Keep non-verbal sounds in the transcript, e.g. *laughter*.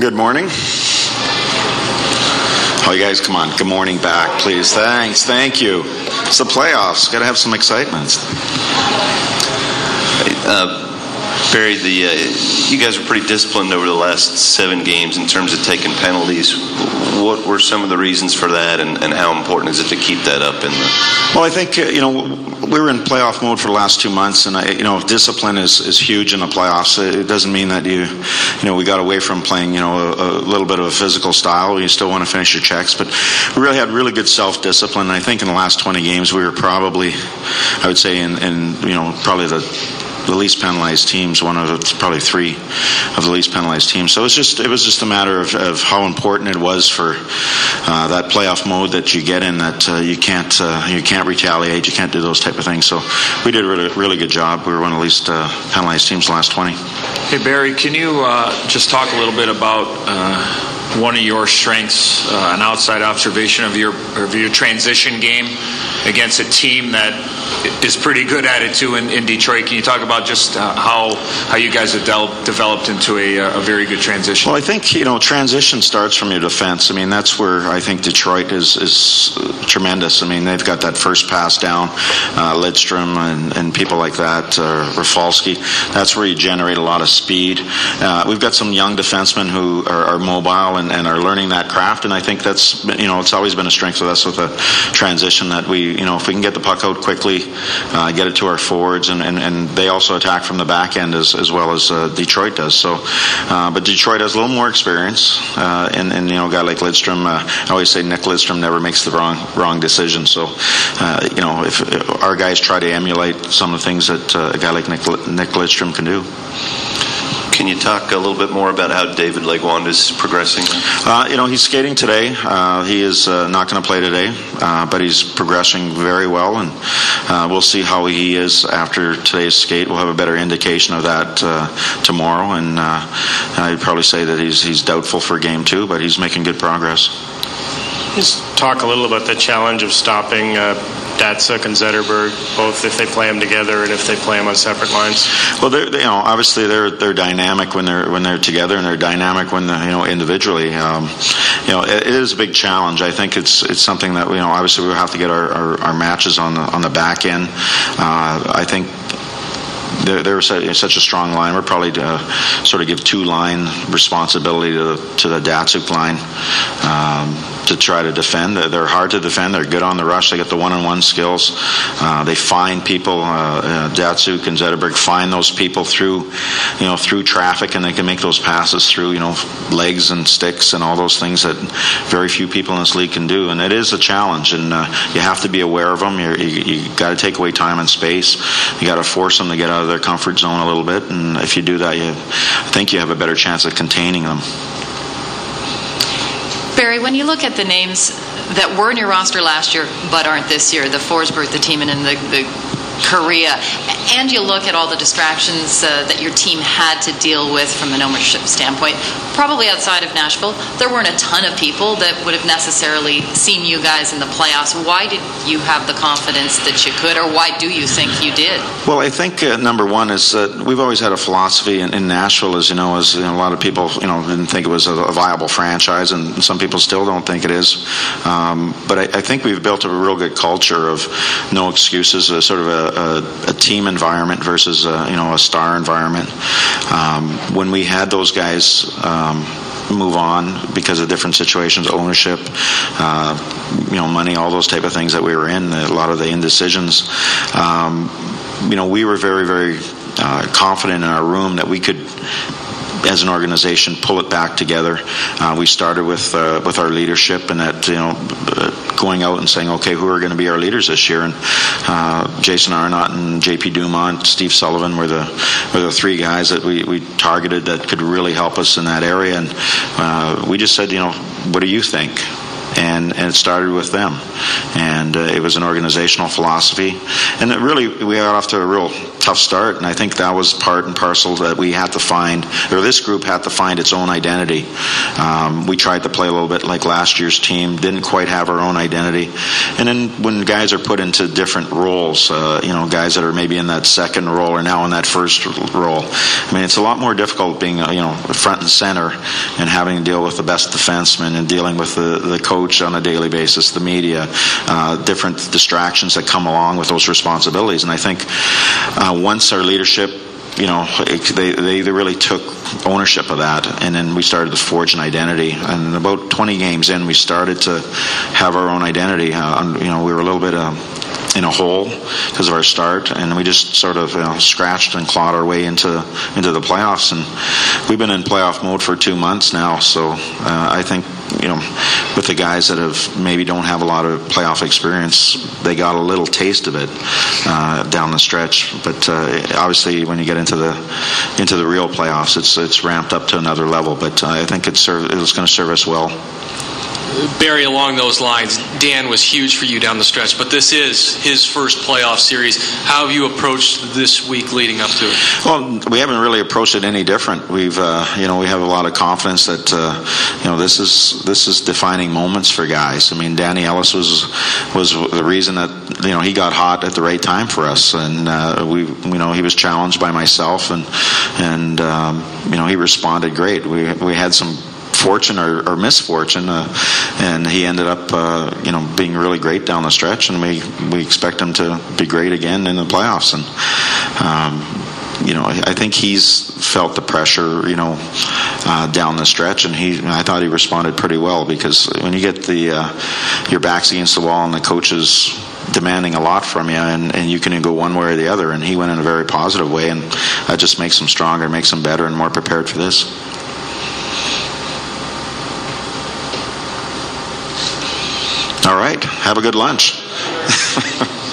Good morning. Oh, you guys, come on. Good morning back, please. Thanks. Thank you. It's the playoffs. Got to have some excitement. Uh, Barry, the uh, you guys were pretty disciplined over the last seven games in terms of taking penalties. What were some of the reasons for that, and, and how important is it to keep that up in the? Well, I think uh, you know we were in playoff mode for the last two months, and I, you know discipline is, is huge in the playoffs. It doesn't mean that you you know we got away from playing you know a, a little bit of a physical style. You still want to finish your checks, but we really had really good self discipline. I think in the last 20 games we were probably, I would say, in, in you know probably the the least penalized teams, one of probably three of the least penalized teams. So it was just it was just a matter of, of how important it was for uh, that playoff mode that you get in that uh, you can't uh, you can't retaliate, you can't do those type of things. So we did a really, really good job. We were one of the least uh, penalized teams the last 20. Hey Barry, can you uh, just talk a little bit about? Uh, one of your strengths, an outside observation of your of your transition game against a team that is pretty good at it too in, in Detroit. Can you talk about just uh, how how you guys have developed into a, a, very good transition? Well, I think you know transition starts from your defense. I mean, that's where I think Detroit is is tremendous. I mean, they've got that first pass down, uh, Lidstrom and, and people like that, uh, Rafalski. That's where you generate a lot of speed. Uh, we've got some young defensemen who are, are mobile and, and, are learning that craft, and I think that's you know it's always been a strength of us with a transition that we you know if we can get the puck out quickly uh, get it to our forwards, and, and, and, they also attack from the back end as, as well as uh, Detroit does. So, uh, but Detroit has a little more experience, uh, and, and, you know, a guy like Lidstrom, uh, I always say Nick Lidstrom never makes the wrong wrong decision. So, uh, you know, if, if, our guys try to emulate some of the things that a guy like Nick, Nick Lidstrom can do. Can you talk a little bit more about how David Legwand is progressing? Uh, you know, he's skating today. Uh, he is uh, not going to play today, uh, but he's progressing very well, and uh, we'll see how he is after today's skate. We'll have a better indication of that uh, tomorrow, and I'd probably say that he's he's doubtful for game two, but he's making good progress. Just talk a little about the challenge of stopping Datsyuk and Zetterberg, both if they play them together and if they play them on separate lines? Well, they're, they, you know, obviously they're they're dynamic when they're when they're together, and they're dynamic when you know individually. Um, you know, it, it is a big challenge. I think it's it's something that you know obviously we have to get our, our, our matches on the on the back end. Uh, I think they're, they're such a strong line. We're probably to uh, sort of give two line responsibility to the, to the Datsyuk line. Um, to try to defend. They're hard to defend. They're good on the rush. They get the one-on-one skills. Uh, they find people. Uh, uh, Datsyuk and Zetterberg find those people through, you know, through traffic, and they can make those passes through, you know, legs and sticks and all those things that very few people in this league can do. And it is a challenge, and uh, you have to be aware of them. You're, you you got to take away time and space. You got to force them to get out of their comfort zone a little bit, and if you do that, you think you have a better chance of containing them. Barry, when you look at the names that were in your roster last year but aren't this year, the Forsberg, the Timonen, and the, the Kariya, and you look at all the distractions uh, that your team had to deal with from an ownership standpoint, probably outside of Nashville, there weren't a ton of people that would have necessarily seen you guys in the playoffs. Why did you have the confidence that you could, or why do you think you did? Well, I think uh, number one is that we've always had a philosophy in, in Nashville, as you know, as you know, a lot of people, you know, didn't think it was a, a viable franchise, and some people still don't think it is. Um, but I, I, think we've built a real good culture of no excuses, a sort of a, a, a team environment versus a, you know a star environment. Um, when we had those guys. Um, move on because of different situations, ownership, uh, you know, money, all those type of things that we were in. A lot of the indecisions. Um, you know, we were very, very uh, confident in our room that we could as an organization pull it back together. Uh, we started with uh, with our leadership and that you know uh, going out and saying okay who are going to be our leaders this year and uh, Jason Arnott and JP Dumont, Steve Sullivan were the were the three guys that we, we targeted that could really help us in that area and uh, we just said you know what do you think and, and it started with them. And uh, it was an organizational philosophy. And it really, we got off to a real tough start, and I think that was part and parcel that we had to find, or this group had to find its own identity. Um, we tried to play a little bit like last year's team, didn't quite have our own identity. And then when guys are put into different roles, uh, you know, guys that are maybe in that second role or now in that first role, I mean, it's a lot more difficult being, uh, you know, front and center and having to deal with the best defenseman and dealing with the, the coach on a daily basis, the media, uh, different distractions that come along with those responsibilities. And I think uh, once our leadership you know, they, they, they really took ownership of that. And then we started to forge an identity. And about 20 games in, we started to have our own identity. Uh, you know, we were a little bit uh, in a hole because of our start, and we just sort of you know, scratched and clawed our way into into the playoffs. And we've been in playoff mode for two months now, so uh, I think you know, with the guys that have maybe don't have a lot of playoff experience, they got a little taste of it uh, down the stretch. But uh, obviously, when you get into the into the real playoffs, it's it's ramped up to another level. But uh, I think serve, it's going to serve us well. Barry, along those lines, Dan was huge for you down the stretch, but this is his first playoff series. How have you approached this week leading up to it? Well, we haven't really approached it any different. We've, uh, you know, we have a lot of confidence that, uh, you know, this is this is defining moments for guys. I mean, Danny Ellis was was the reason that you know he got hot at the right time for us, and uh, we, you know, he was challenged by myself, and and um, you know he responded great. We we had some fortune or, or misfortune, uh, and he ended up, uh, you know, being really great down the stretch, and we we expect him to be great again in the playoffs, and. Um, you know, I think he's felt the pressure, you know, uh, down the stretch, and he. I thought he responded pretty well because when you get the uh, your backs against the wall and the coaches demanding a lot from you, and, and you can go one way or the other, and he went in a very positive way, and that just makes him stronger, makes him better, and more prepared for this. All right. Have a good lunch. *laughs*